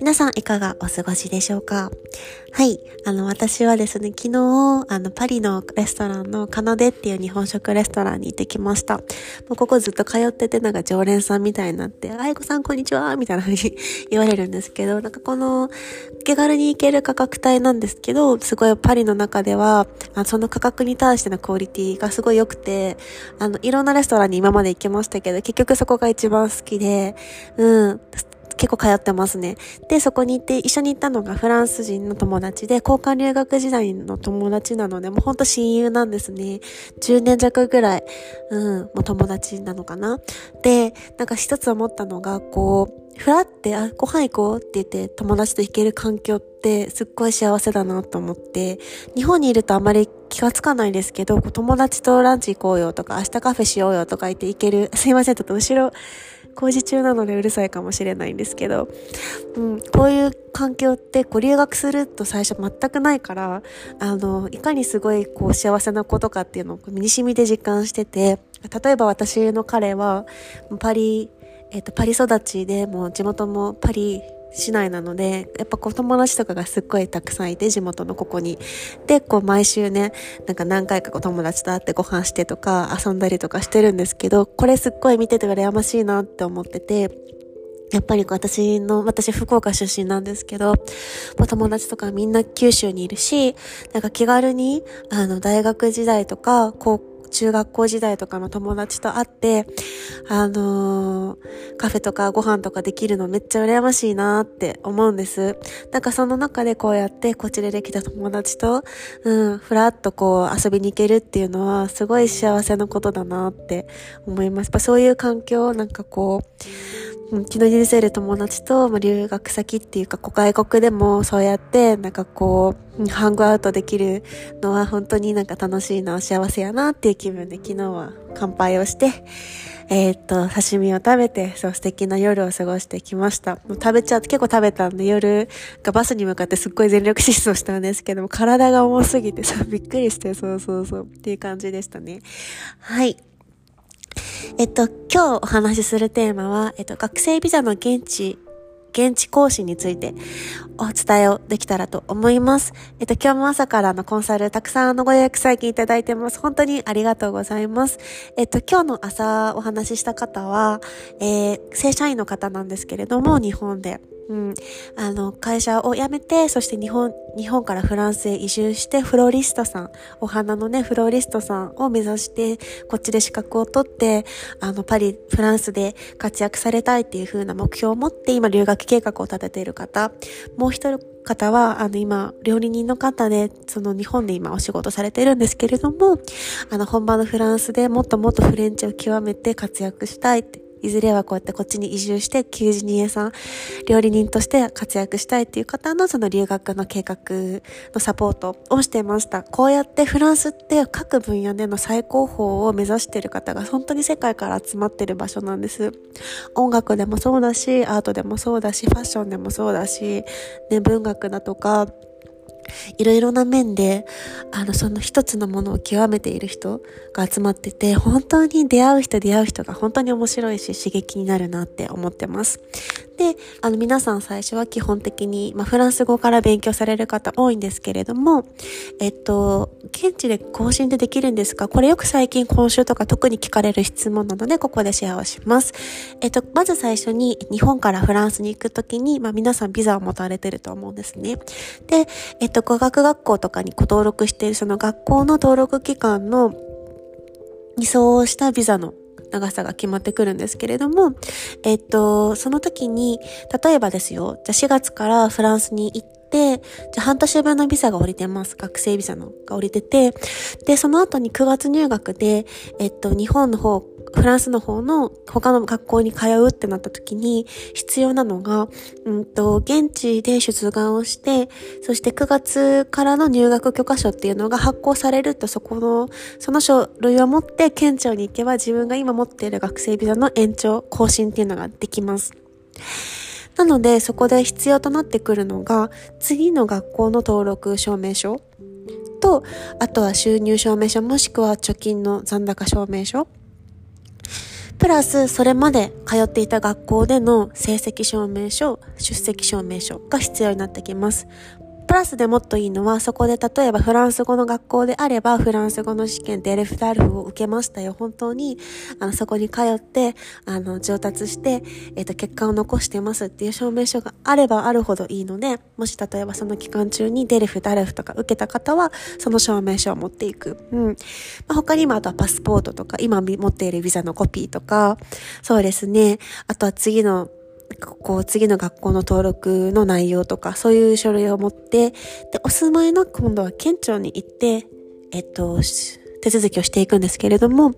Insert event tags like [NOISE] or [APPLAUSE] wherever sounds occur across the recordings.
皆さんいかがお過ごしでしょうか？はい。あの、私はですね、昨日、あの、パリのレストランのカナデっていう日本食レストランに行ってきました。もうここずっと通ってて、なんか常連さんみたいになって、あいこさんこんにちはみたいな風に [LAUGHS] 言われるんですけど、なんかこの、手軽に行ける価格帯なんですけど、すごいパリの中では、あその価格に対してのクオリティがすごい良くて、あの、いろんなレストランに今まで行きましたけど、結局そこが一番好きで、うん、結構通ってますね。で、そこに行って一緒に行ったのがフランス人の友達で、交換留学時代の友達なので、もうほんと親友なんですね。10年弱ぐらい、うん、もう友達なのかな。で、なんか一つ思ったのが、こう、ふらって、あ、ご飯行こうって言って友達と行ける環境ってすっごい幸せだなと思って、日本にいるとあまり気がつかないですけど、友達とランチ行こうよとか、明日カフェしようよとか言って行ける。[LAUGHS] すいません、ちょっと後ろ、工事中なのでうるさいかもしれないんですけど、うん、こういう環境ってこう留学すると最初全くないから、あの、いかにすごいこう幸せなことかっていうのを身に染みで実感してて、例えば私の彼はパリ、えっ、と、パリ育ちでもう地元もパリ市内なので、やっぱこう友達とかがすっごいたくさんいて、地元のここに。で、こう毎週ね、なんか何回かこう友達と会ってご飯してとか遊んだりとかしてるんですけど、これすっごい見てて羨ましいなって思ってて、やっぱり私の、私福岡出身なんですけど、友達とかみんな九州にいるし、なんか気軽に、あの、大学時代とか、高校、中学校時代とかの友達と会って、あのー、カフェとかご飯とかできるのめっちゃ羨ましいなって思うんです。なんかその中でこうやってこちらで来た友達と、うん、ふらっとこう遊びに行けるっていうのはすごい幸せなことだなって思います。やっぱそういう環境を、なんかこう、気の許せる友達と、まあ、留学先っていうか、外国でもそうやって、なんかこう、ハングアウトできるのは本当になんか楽しいな、幸せやなっていう気分で昨日は乾杯をして、えー、っと、刺身を食べて、そう素敵な夜を過ごしてきました。もう食べちゃって、結構食べたんで夜がバスに向かってすっごい全力疾走したんですけども、体が重すぎてさ、びっくりして、そうそうそうっていう感じでしたね。はい。えっと、今日お話しするテーマは、えっと、学生ビザの現地、現地講師についてお伝えをできたらと思います。えっと、今日も朝からのコンサルたくさんのご予約最近いただいてます。本当にありがとうございます。えっと、今日の朝お話しした方は、えー、正社員の方なんですけれども、日本で。うん。あの、会社を辞めて、そして日本、日本からフランスへ移住して、フローリストさん、お花のね、フローリストさんを目指して、こっちで資格を取って、あの、パリ、フランスで活躍されたいっていう風な目標を持って、今、留学計画を立てている方、もう一人方は、あの、今、料理人の方で、その日本で今お仕事されてるんですけれども、あの、本場のフランスでもっともっとフレンチを極めて活躍したいっていずれはこうやってこっちに移住して、求人屋さん、料理人として活躍したいっていう方のその留学の計画のサポートをしていました。こうやってフランスって各分野での最高峰を目指してる方が本当に世界から集まってる場所なんです。音楽でもそうだし、アートでもそうだし、ファッションでもそうだし、ね、文学だとか、いろいろな面で、あの、その一つのものを極めている人が集まってて、本当に出会う人出会う人が本当に面白いし刺激になるなって思ってます。で、あの皆さん最初は基本的に、まあ、フランス語から勉強される方多いんですけれども、えっと、現地で更新でできるんですか？これよく最近今週とか特に聞かれる質問なので、ここでシェアをします。えっと、まず最初に日本からフランスに行くときに、まあ皆さんビザを持たれてると思うんですね。で、えっと、語学学校とかにご登録しているその学校の登録機関の偽装したビザの長さが決まってくるんですけれども、えっと、その時に、例えばですよ、じゃ4月からフランスに行って、じゃあ半年分のビザが降りてます。学生ビザのが降りてて、で、その後に9月入学で、えっと、日本の方フランスの方の他の学校に通うってなった時に必要なのが、うんと、現地で出願をして、そして9月からの入学許可書っていうのが発行されるとそこの、その書類を持って県庁に行けば自分が今持っている学生ビザの延長、更新っていうのができます。なので、そこで必要となってくるのが、次の学校の登録証明書と、あとは収入証明書もしくは貯金の残高証明書プラス、それまで通っていた学校での成績証明書、出席証明書が必要になってきます。プラスでもっといいのは、そこで例えばフランス語の学校であれば、フランス語の試験でエレフタルフを受けましたよ。本当に、あの、そこに通って、あの、上達して、えっ、ー、と、結果を残してますっていう証明書があればあるほどいいので、もし例えばその期間中にデレフ、ダレフとか受けた方は、その証明書を持っていく。うん。まあ、他にもあとはパスポートとか、今持っているビザのコピーとか、そうですね。あとは次のこう、次の学校の登録の内容とか、そういう書類を持って、で、お住まいの今度は県庁に行って、えっと、手続きをしていくんですけれども、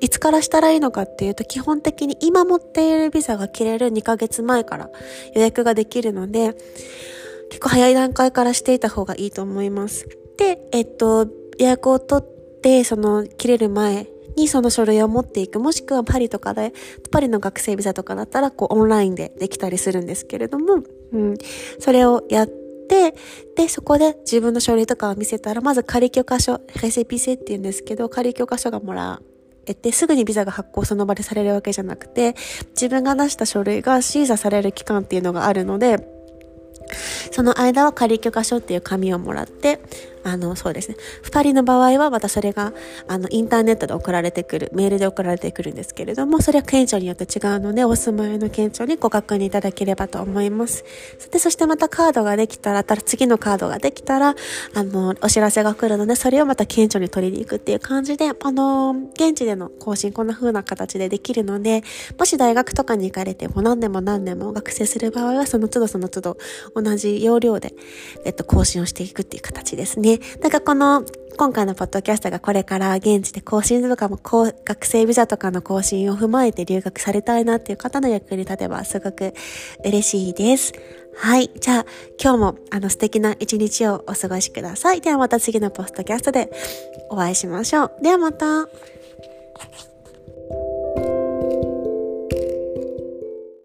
いつからしたらいいのかっていうと、基本的に今持っているビザが切れる2ヶ月前から予約ができるので、結構早い段階からしていた方がいいと思います。で、えっと、予約を取って、その切れる前にその書類を持っていく。もしくはパリとかで、パリの学生ビザとかだったら、こうオンラインでできたりするんですけれども、うん。それをやって、で、そこで自分の書類とかを見せたら、まず仮許可書、レセピセって言うんですけど、仮許可書がもらえて、すぐにビザが発行その場でされるわけじゃなくて、自分が出した書類が審査される期間っていうのがあるので、その間は仮許可書っていう紙をもらって、あの、そうですね。二人の場合はまたそれが、あの、インターネットで送られてくる、メールで送られてくるんですけれども、それは県庁によって違うので、お住まいの県庁にご確認いただければと思います。で、そしてまたカードができたら、次のカードができたら、あの、お知らせが来るので、それをまた県庁に取りに行くっていう感じで、あの、現地での更新、こんな風な形でできるので、もし大学とかに行かれても何年も何年も学生する場合は、その都度その都度同じ要領で、えっと、更新をしていくっていう形ですね。だかこの、今回のポッドキャストがこれから現地で更新とかも、学生ビザとかの更新を踏まえて留学されたいなっていう方の役に立てばすごく嬉しいです。はい。じゃあ、今日もあの素敵な一日をお過ごしください。ではまた次のポッドキャストでお会いしましょう。ではまた。